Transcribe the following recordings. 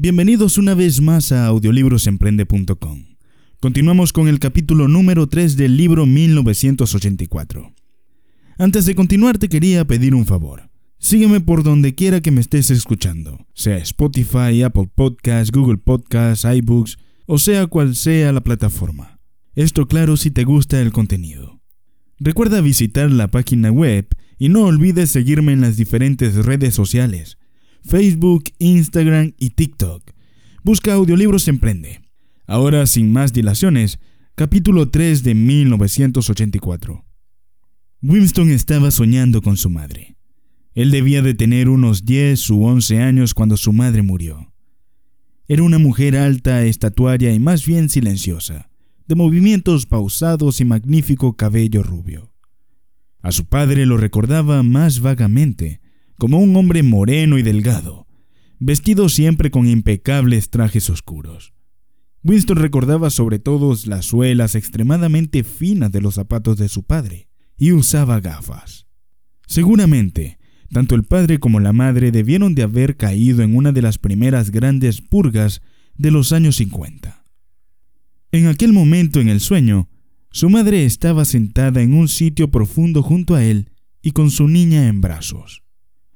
Bienvenidos una vez más a audiolibrosemprende.com. Continuamos con el capítulo número 3 del libro 1984. Antes de continuar te quería pedir un favor. Sígueme por donde quiera que me estés escuchando, sea Spotify, Apple Podcasts, Google Podcasts, iBooks o sea cual sea la plataforma. Esto claro si te gusta el contenido. Recuerda visitar la página web y no olvides seguirme en las diferentes redes sociales Facebook, Instagram y TikTok. Busca Audiolibros Emprende. Ahora, sin más dilaciones, capítulo 3 de 1984. Winston estaba soñando con su madre. Él debía de tener unos 10 u 11 años cuando su madre murió. Era una mujer alta, estatuaria y más bien silenciosa, de movimientos pausados y magnífico cabello rubio. A su padre lo recordaba más vagamente, como un hombre moreno y delgado, vestido siempre con impecables trajes oscuros. Winston recordaba sobre todo las suelas extremadamente finas de los zapatos de su padre, y usaba gafas. Seguramente, tanto el padre como la madre debieron de haber caído en una de las primeras grandes purgas de los años 50. En aquel momento en el sueño, su madre estaba sentada en un sitio profundo junto a él y con su niña en brazos.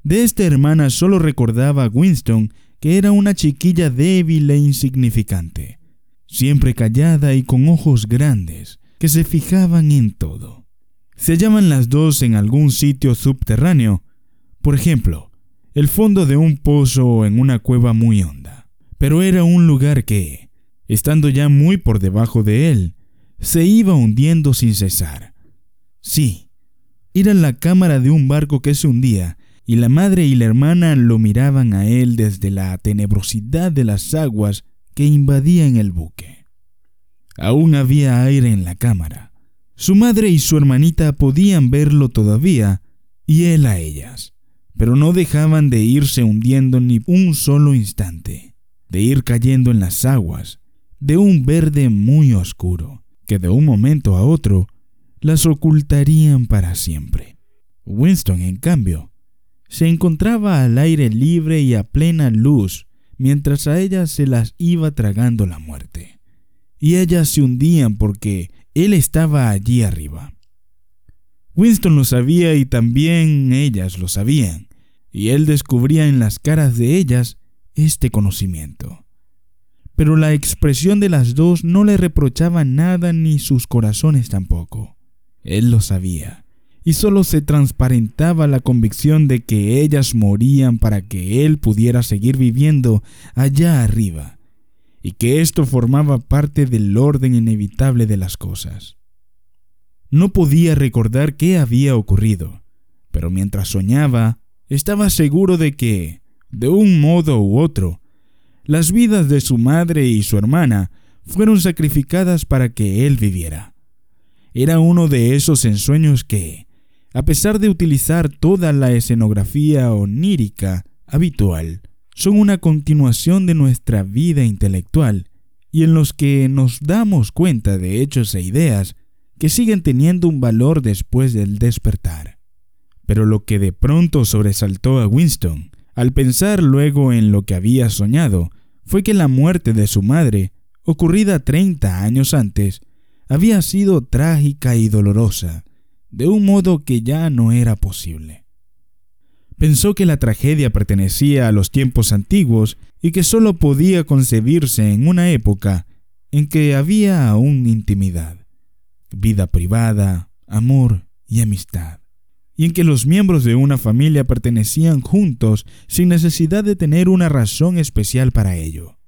De esta hermana solo recordaba a Winston que era una chiquilla débil e insignificante, siempre callada y con ojos grandes, que se fijaban en todo. Se hallaban las dos en algún sitio subterráneo, por ejemplo, el fondo de un pozo o en una cueva muy honda. Pero era un lugar que, estando ya muy por debajo de él, se iba hundiendo sin cesar. Sí, era la cámara de un barco que se hundía y la madre y la hermana lo miraban a él desde la tenebrosidad de las aguas que invadían el buque. Aún había aire en la cámara. Su madre y su hermanita podían verlo todavía, y él a ellas, pero no dejaban de irse hundiendo ni un solo instante, de ir cayendo en las aguas, de un verde muy oscuro, que de un momento a otro las ocultarían para siempre. Winston, en cambio, se encontraba al aire libre y a plena luz, mientras a ellas se las iba tragando la muerte. Y ellas se hundían porque él estaba allí arriba. Winston lo sabía y también ellas lo sabían, y él descubría en las caras de ellas este conocimiento. Pero la expresión de las dos no le reprochaba nada ni sus corazones tampoco. Él lo sabía y solo se transparentaba la convicción de que ellas morían para que él pudiera seguir viviendo allá arriba, y que esto formaba parte del orden inevitable de las cosas. No podía recordar qué había ocurrido, pero mientras soñaba, estaba seguro de que, de un modo u otro, las vidas de su madre y su hermana fueron sacrificadas para que él viviera. Era uno de esos ensueños que, a pesar de utilizar toda la escenografía onírica habitual, son una continuación de nuestra vida intelectual y en los que nos damos cuenta de hechos e ideas que siguen teniendo un valor después del despertar. Pero lo que de pronto sobresaltó a Winston, al pensar luego en lo que había soñado, fue que la muerte de su madre, ocurrida 30 años antes, había sido trágica y dolorosa, de un modo que ya no era posible. Pensó que la tragedia pertenecía a los tiempos antiguos y que sólo podía concebirse en una época en que había aún intimidad, vida privada, amor y amistad, y en que los miembros de una familia pertenecían juntos sin necesidad de tener una razón especial para ello.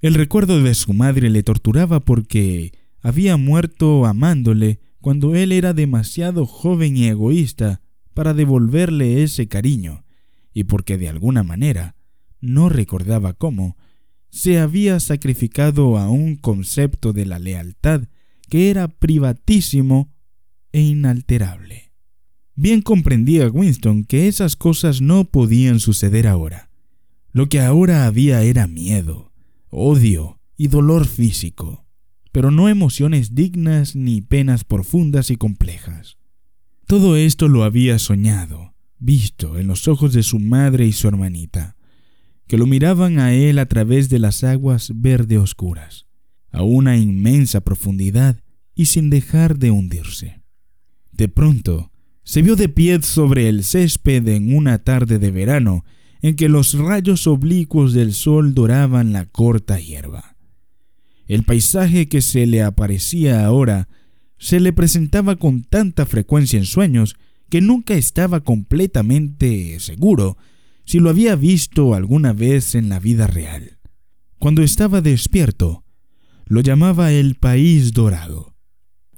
El recuerdo de su madre le torturaba porque había muerto amándole cuando él era demasiado joven y egoísta para devolverle ese cariño, y porque de alguna manera, no recordaba cómo, se había sacrificado a un concepto de la lealtad que era privatísimo e inalterable. Bien comprendía Winston que esas cosas no podían suceder ahora. Lo que ahora había era miedo, odio y dolor físico pero no emociones dignas ni penas profundas y complejas. Todo esto lo había soñado, visto en los ojos de su madre y su hermanita, que lo miraban a él a través de las aguas verde oscuras, a una inmensa profundidad y sin dejar de hundirse. De pronto, se vio de pie sobre el césped en una tarde de verano en que los rayos oblicuos del sol doraban la corta hierba. El paisaje que se le aparecía ahora se le presentaba con tanta frecuencia en sueños que nunca estaba completamente seguro si lo había visto alguna vez en la vida real. Cuando estaba despierto, lo llamaba el país dorado.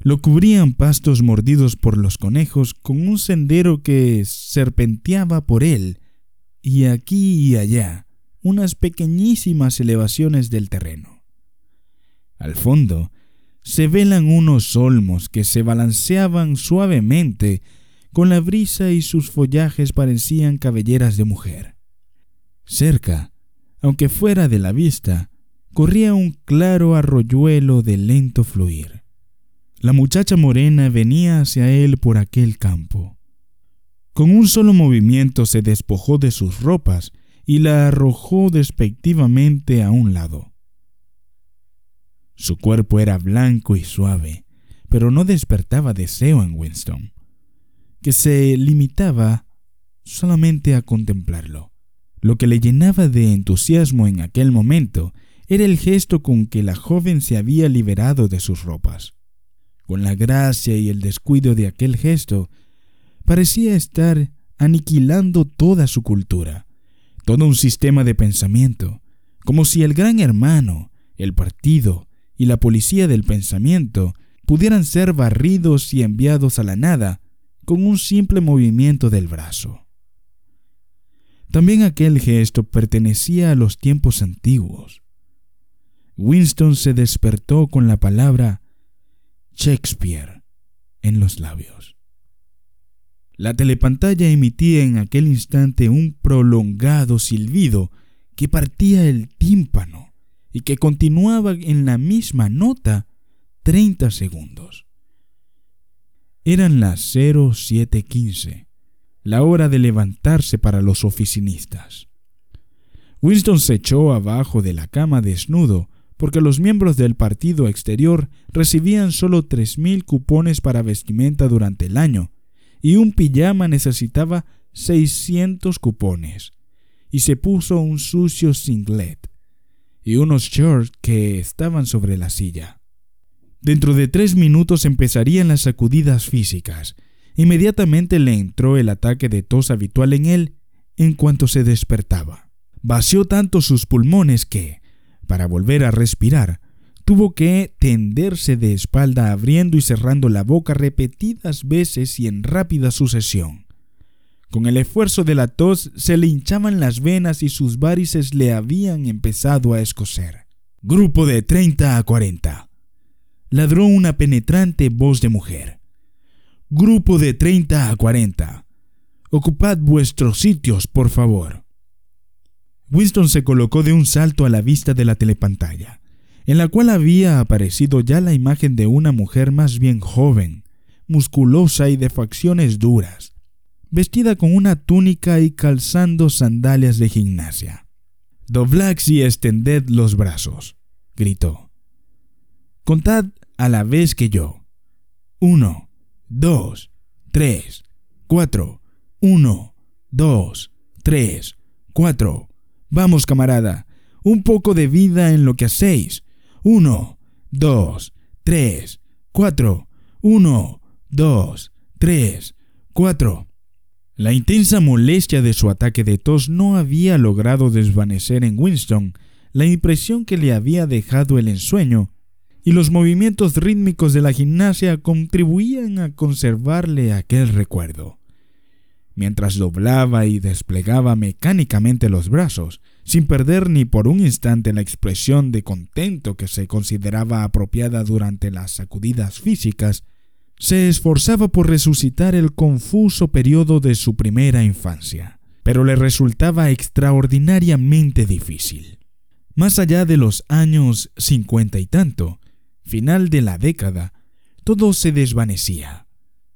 Lo cubrían pastos mordidos por los conejos con un sendero que serpenteaba por él y aquí y allá unas pequeñísimas elevaciones del terreno. Al fondo se velan unos olmos que se balanceaban suavemente con la brisa y sus follajes parecían cabelleras de mujer. Cerca, aunque fuera de la vista, corría un claro arroyuelo de lento fluir. La muchacha morena venía hacia él por aquel campo. Con un solo movimiento se despojó de sus ropas y la arrojó despectivamente a un lado. Su cuerpo era blanco y suave, pero no despertaba deseo en Winston, que se limitaba solamente a contemplarlo. Lo que le llenaba de entusiasmo en aquel momento era el gesto con que la joven se había liberado de sus ropas. Con la gracia y el descuido de aquel gesto, parecía estar aniquilando toda su cultura, todo un sistema de pensamiento, como si el gran hermano, el partido y la policía del pensamiento pudieran ser barridos y enviados a la nada con un simple movimiento del brazo. También aquel gesto pertenecía a los tiempos antiguos. Winston se despertó con la palabra Shakespeare en los labios. La telepantalla emitía en aquel instante un prolongado silbido que partía el tímpano y que continuaba en la misma nota 30 segundos. Eran las 0715, la hora de levantarse para los oficinistas. Winston se echó abajo de la cama desnudo porque los miembros del partido exterior recibían solo 3.000 cupones para vestimenta durante el año y un pijama necesitaba 600 cupones, y se puso un sucio singlet y unos shorts que estaban sobre la silla. Dentro de tres minutos empezarían las sacudidas físicas. Inmediatamente le entró el ataque de tos habitual en él en cuanto se despertaba. Vació tanto sus pulmones que, para volver a respirar, tuvo que tenderse de espalda abriendo y cerrando la boca repetidas veces y en rápida sucesión. Con el esfuerzo de la tos se le hinchaban las venas y sus varices le habían empezado a escocer. Grupo de 30 a 40. Ladró una penetrante voz de mujer. Grupo de 30 a 40. Ocupad vuestros sitios, por favor. Winston se colocó de un salto a la vista de la telepantalla en la cual había aparecido ya la imagen de una mujer más bien joven, musculosa y de facciones duras, vestida con una túnica y calzando sandalias de gimnasia. Doblax y extended los brazos, gritó. Contad a la vez que yo. Uno, dos, tres, cuatro. Uno, dos, tres, cuatro. Vamos, camarada, un poco de vida en lo que hacéis. Uno, dos, tres, cuatro. Uno, dos, tres, cuatro. La intensa molestia de su ataque de tos no había logrado desvanecer en Winston la impresión que le había dejado el ensueño, y los movimientos rítmicos de la gimnasia contribuían a conservarle aquel recuerdo. Mientras doblaba y desplegaba mecánicamente los brazos, sin perder ni por un instante la expresión de contento que se consideraba apropiada durante las sacudidas físicas, se esforzaba por resucitar el confuso periodo de su primera infancia, pero le resultaba extraordinariamente difícil. Más allá de los años cincuenta y tanto, final de la década, todo se desvanecía.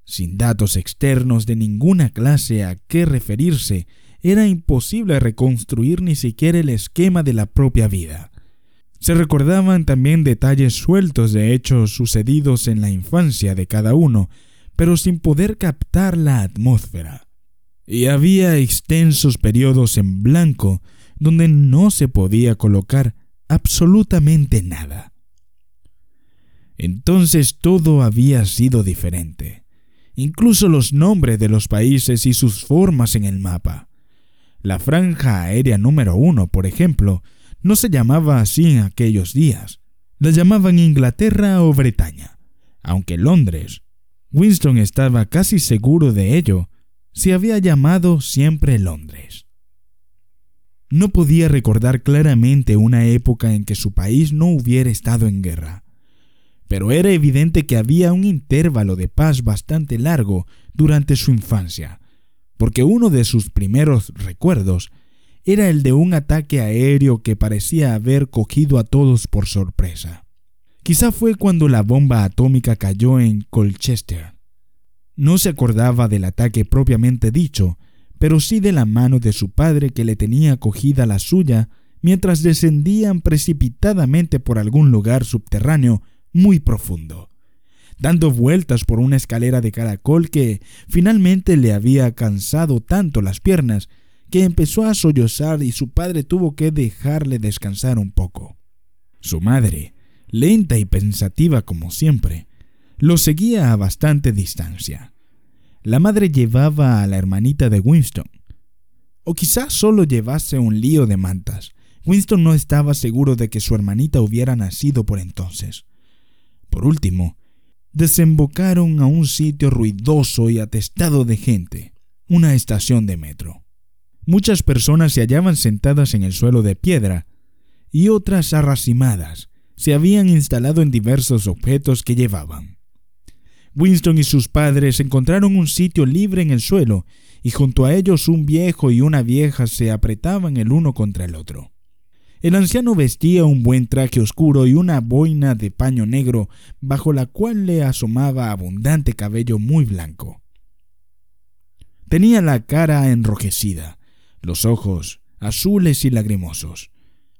Sin datos externos de ninguna clase a qué referirse, era imposible reconstruir ni siquiera el esquema de la propia vida. Se recordaban también detalles sueltos de hechos sucedidos en la infancia de cada uno, pero sin poder captar la atmósfera. Y había extensos periodos en blanco donde no se podía colocar absolutamente nada. Entonces todo había sido diferente, incluso los nombres de los países y sus formas en el mapa. La franja aérea número uno, por ejemplo, no se llamaba así en aquellos días. La llamaban Inglaterra o Bretaña, aunque Londres. Winston estaba casi seguro de ello, se había llamado siempre Londres. No podía recordar claramente una época en que su país no hubiera estado en guerra, pero era evidente que había un intervalo de paz bastante largo durante su infancia, porque uno de sus primeros recuerdos era el de un ataque aéreo que parecía haber cogido a todos por sorpresa. Quizá fue cuando la bomba atómica cayó en Colchester. No se acordaba del ataque propiamente dicho, pero sí de la mano de su padre que le tenía cogida la suya mientras descendían precipitadamente por algún lugar subterráneo muy profundo, dando vueltas por una escalera de caracol que finalmente le había cansado tanto las piernas que empezó a sollozar y su padre tuvo que dejarle descansar un poco. Su madre, lenta y pensativa como siempre, lo seguía a bastante distancia. La madre llevaba a la hermanita de Winston. O quizás solo llevase un lío de mantas. Winston no estaba seguro de que su hermanita hubiera nacido por entonces. Por último, desembocaron a un sitio ruidoso y atestado de gente, una estación de metro. Muchas personas se hallaban sentadas en el suelo de piedra y otras arracimadas se habían instalado en diversos objetos que llevaban. Winston y sus padres encontraron un sitio libre en el suelo, y junto a ellos un viejo y una vieja se apretaban el uno contra el otro. El anciano vestía un buen traje oscuro y una boina de paño negro, bajo la cual le asomaba abundante cabello muy blanco. Tenía la cara enrojecida, los ojos azules y lagrimosos.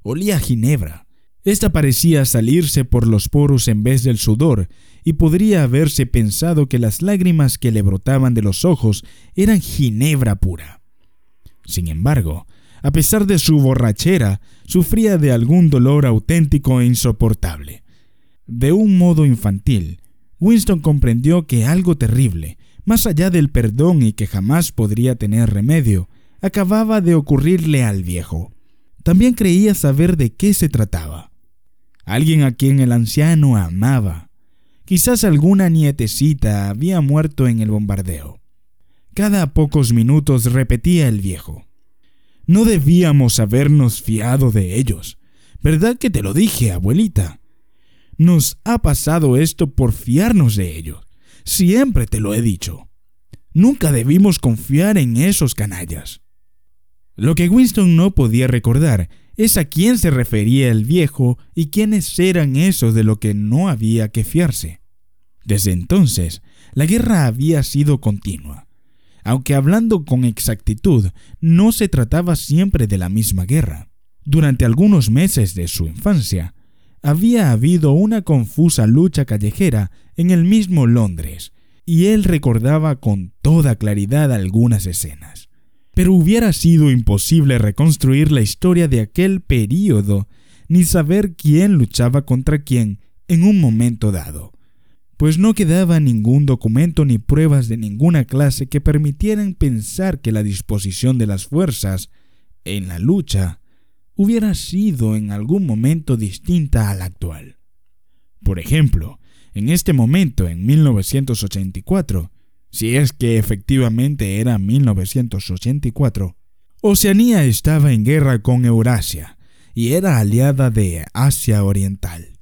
Olía a ginebra, esta parecía salirse por los poros en vez del sudor, y podría haberse pensado que las lágrimas que le brotaban de los ojos eran ginebra pura. Sin embargo, a pesar de su borrachera, sufría de algún dolor auténtico e insoportable. De un modo infantil, Winston comprendió que algo terrible, más allá del perdón y que jamás podría tener remedio, acababa de ocurrirle al viejo. También creía saber de qué se trataba alguien a quien el anciano amaba. Quizás alguna nietecita había muerto en el bombardeo. Cada pocos minutos repetía el viejo. No debíamos habernos fiado de ellos. ¿Verdad que te lo dije, abuelita? Nos ha pasado esto por fiarnos de ellos. Siempre te lo he dicho. Nunca debimos confiar en esos canallas. Lo que Winston no podía recordar es a quién se refería el viejo y quiénes eran esos de lo que no había que fiarse. Desde entonces, la guerra había sido continua. Aunque hablando con exactitud, no se trataba siempre de la misma guerra. Durante algunos meses de su infancia, había habido una confusa lucha callejera en el mismo Londres, y él recordaba con toda claridad algunas escenas pero hubiera sido imposible reconstruir la historia de aquel período ni saber quién luchaba contra quién en un momento dado, pues no quedaba ningún documento ni pruebas de ninguna clase que permitieran pensar que la disposición de las fuerzas en la lucha hubiera sido en algún momento distinta a la actual. Por ejemplo, en este momento, en 1984, si es que efectivamente era 1984, Oceanía estaba en guerra con Eurasia y era aliada de Asia Oriental.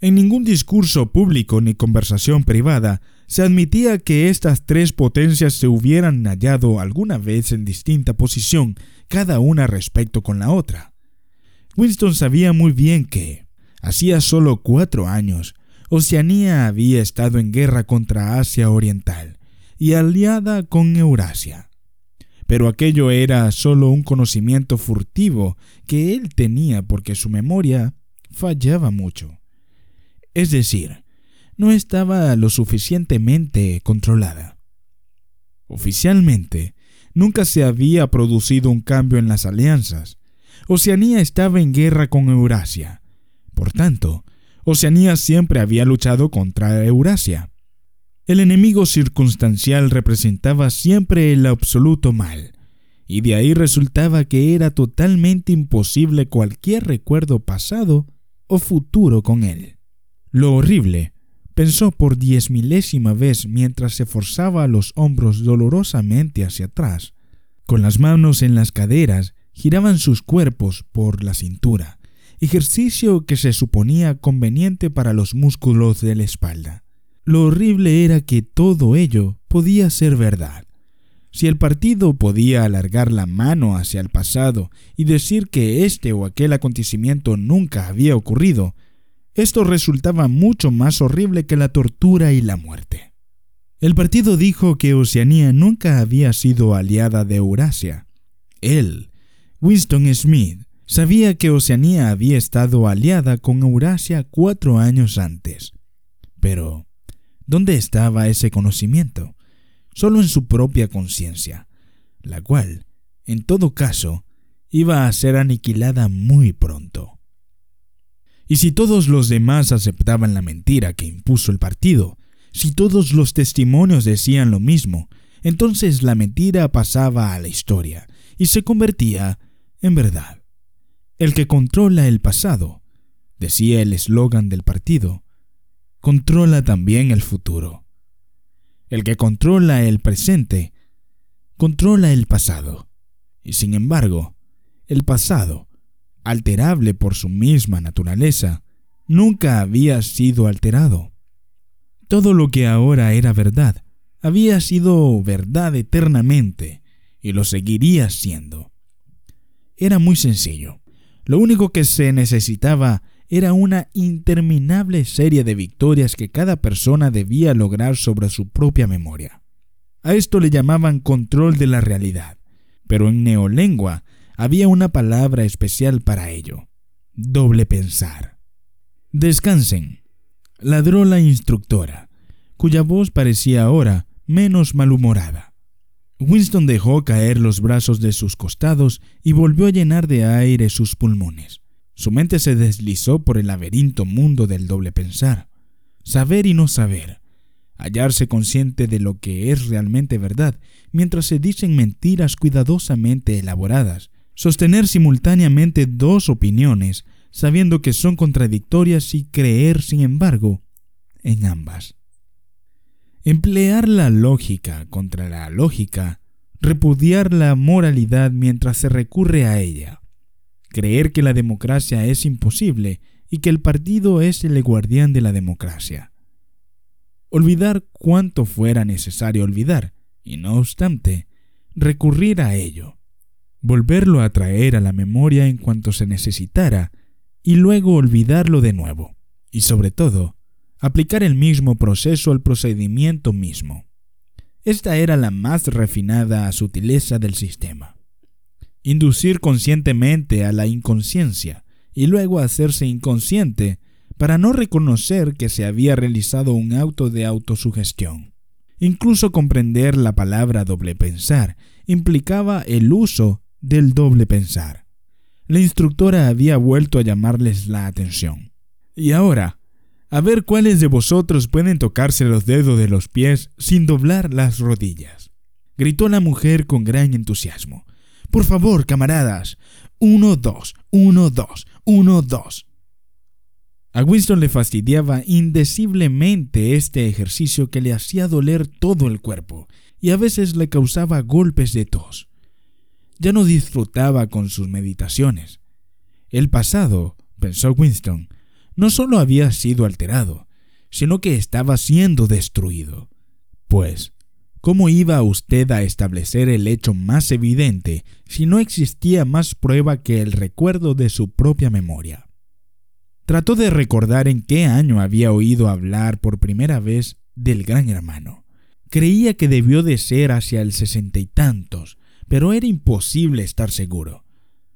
En ningún discurso público ni conversación privada se admitía que estas tres potencias se hubieran hallado alguna vez en distinta posición, cada una respecto con la otra. Winston sabía muy bien que, hacía solo cuatro años, Oceanía había estado en guerra contra Asia Oriental, y aliada con Eurasia. pero aquello era solo un conocimiento furtivo que él tenía porque su memoria fallaba mucho. Es decir, no estaba lo suficientemente controlada. Oficialmente, nunca se había producido un cambio en las alianzas. Oceanía estaba en guerra con Eurasia. Por tanto, Oceanía siempre había luchado contra Eurasia. El enemigo circunstancial representaba siempre el absoluto mal, y de ahí resultaba que era totalmente imposible cualquier recuerdo pasado o futuro con él. Lo horrible, pensó por diez milésima vez mientras se forzaba los hombros dolorosamente hacia atrás. Con las manos en las caderas, giraban sus cuerpos por la cintura, ejercicio que se suponía conveniente para los músculos de la espalda. Lo horrible era que todo ello podía ser verdad. Si el partido podía alargar la mano hacia el pasado y decir que este o aquel acontecimiento nunca había ocurrido, esto resultaba mucho más horrible que la tortura y la muerte. El partido dijo que Oceanía nunca había sido aliada de Eurasia. Él, Winston Smith, sabía que Oceanía había estado aliada con Eurasia cuatro años antes. Pero, ¿Dónde estaba ese conocimiento? Solo en su propia conciencia, la cual, en todo caso, iba a ser aniquilada muy pronto. Y si todos los demás aceptaban la mentira que impuso el partido, si todos los testimonios decían lo mismo, entonces la mentira pasaba a la historia y se convertía en verdad. El que controla el pasado, decía el eslogan del partido, controla también el futuro. El que controla el presente, controla el pasado. Y sin embargo, el pasado, alterable por su misma naturaleza, nunca había sido alterado. Todo lo que ahora era verdad había sido verdad eternamente y lo seguiría siendo. Era muy sencillo. Lo único que se necesitaba era una interminable serie de victorias que cada persona debía lograr sobre su propia memoria. A esto le llamaban control de la realidad, pero en neolengua había una palabra especial para ello, doble pensar. Descansen, ladró la instructora, cuya voz parecía ahora menos malhumorada. Winston dejó caer los brazos de sus costados y volvió a llenar de aire sus pulmones. Su mente se deslizó por el laberinto mundo del doble pensar, saber y no saber, hallarse consciente de lo que es realmente verdad mientras se dicen mentiras cuidadosamente elaboradas, sostener simultáneamente dos opiniones sabiendo que son contradictorias y creer, sin embargo, en ambas. Emplear la lógica contra la lógica, repudiar la moralidad mientras se recurre a ella, creer que la democracia es imposible y que el partido es el guardián de la democracia. Olvidar cuanto fuera necesario olvidar, y no obstante, recurrir a ello, volverlo a traer a la memoria en cuanto se necesitara, y luego olvidarlo de nuevo, y sobre todo, aplicar el mismo proceso al procedimiento mismo. Esta era la más refinada sutileza del sistema inducir conscientemente a la inconsciencia y luego hacerse inconsciente para no reconocer que se había realizado un auto de autosugestión. Incluso comprender la palabra doble pensar implicaba el uso del doble pensar. La instructora había vuelto a llamarles la atención. Y ahora, a ver cuáles de vosotros pueden tocarse los dedos de los pies sin doblar las rodillas. Gritó la mujer con gran entusiasmo. Por favor, camaradas. Uno, dos, uno, dos, uno, dos. A Winston le fastidiaba indeciblemente este ejercicio que le hacía doler todo el cuerpo y a veces le causaba golpes de tos. Ya no disfrutaba con sus meditaciones. El pasado, pensó Winston, no solo había sido alterado, sino que estaba siendo destruido. Pues, ¿Cómo iba usted a establecer el hecho más evidente si no existía más prueba que el recuerdo de su propia memoria? Trató de recordar en qué año había oído hablar por primera vez del gran hermano. Creía que debió de ser hacia el sesenta y tantos, pero era imposible estar seguro.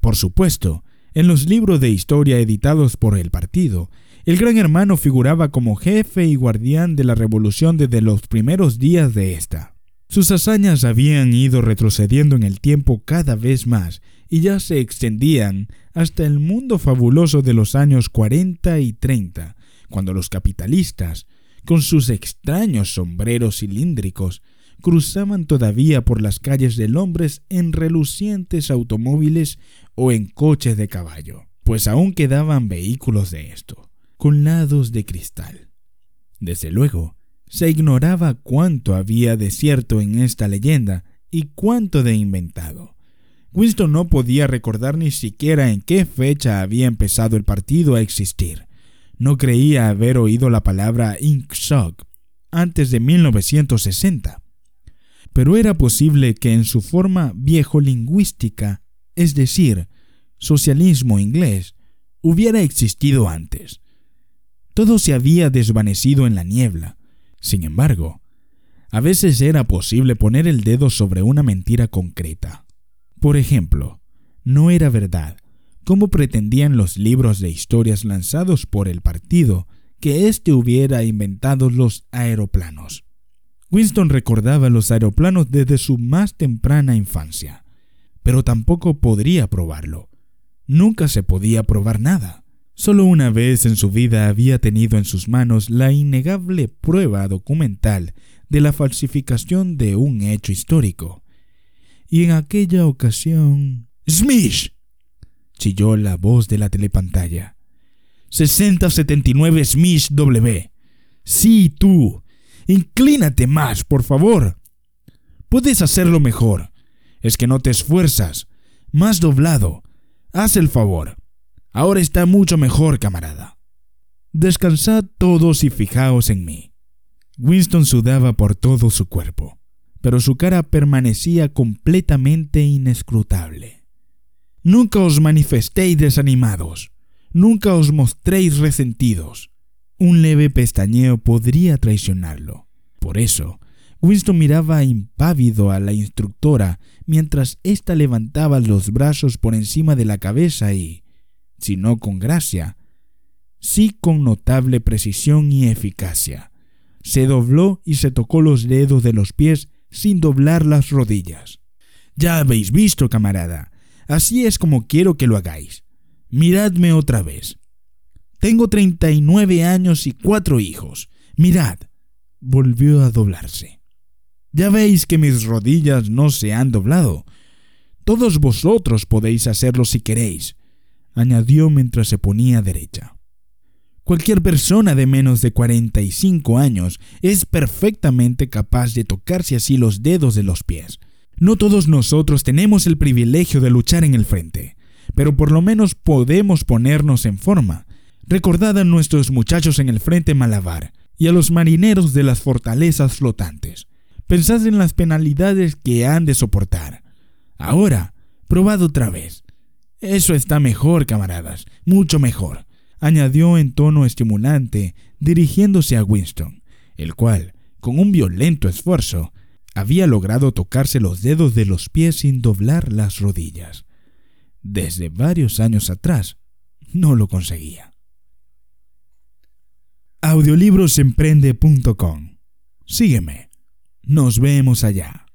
Por supuesto, en los libros de historia editados por el partido, el gran hermano figuraba como jefe y guardián de la revolución desde los primeros días de esta. Sus hazañas habían ido retrocediendo en el tiempo cada vez más y ya se extendían hasta el mundo fabuloso de los años 40 y 30, cuando los capitalistas, con sus extraños sombreros cilíndricos, cruzaban todavía por las calles de Londres en relucientes automóviles o en coches de caballo, pues aún quedaban vehículos de esto, con lados de cristal. Desde luego, se ignoraba cuánto había de cierto en esta leyenda y cuánto de inventado. Winston no podía recordar ni siquiera en qué fecha había empezado el partido a existir. No creía haber oído la palabra Shock antes de 1960. Pero era posible que en su forma viejo lingüística, es decir, socialismo inglés, hubiera existido antes. Todo se había desvanecido en la niebla. Sin embargo, a veces era posible poner el dedo sobre una mentira concreta. Por ejemplo, no era verdad, como pretendían los libros de historias lanzados por el partido, que éste hubiera inventado los aeroplanos. Winston recordaba los aeroplanos desde su más temprana infancia, pero tampoco podría probarlo. Nunca se podía probar nada. Solo una vez en su vida había tenido en sus manos la innegable prueba documental de la falsificación de un hecho histórico. Y en aquella ocasión... ¡Smish! chilló la voz de la telepantalla. 6079 Smish W. Sí, tú. Inclínate más, por favor. Puedes hacerlo mejor. Es que no te esfuerzas. Más doblado. Haz el favor. Ahora está mucho mejor, camarada. Descansad todos y fijaos en mí. Winston sudaba por todo su cuerpo, pero su cara permanecía completamente inescrutable. Nunca os manifestéis desanimados, nunca os mostréis resentidos. Un leve pestañeo podría traicionarlo. Por eso, Winston miraba impávido a la instructora mientras ésta levantaba los brazos por encima de la cabeza y, si no con gracia, sí con notable precisión y eficacia. Se dobló y se tocó los dedos de los pies sin doblar las rodillas. Ya habéis visto, camarada. Así es como quiero que lo hagáis. Miradme otra vez. Tengo treinta y nueve años y cuatro hijos. Mirad. Volvió a doblarse. Ya veis que mis rodillas no se han doblado. Todos vosotros podéis hacerlo si queréis añadió mientras se ponía derecha. Cualquier persona de menos de 45 años es perfectamente capaz de tocarse así los dedos de los pies. No todos nosotros tenemos el privilegio de luchar en el frente, pero por lo menos podemos ponernos en forma. Recordad a nuestros muchachos en el frente malabar y a los marineros de las fortalezas flotantes. Pensad en las penalidades que han de soportar. Ahora, probad otra vez. Eso está mejor, camaradas, mucho mejor, añadió en tono estimulante, dirigiéndose a Winston, el cual, con un violento esfuerzo, había logrado tocarse los dedos de los pies sin doblar las rodillas. Desde varios años atrás no lo conseguía. Audiolibrosemprende.com Sígueme. Nos vemos allá.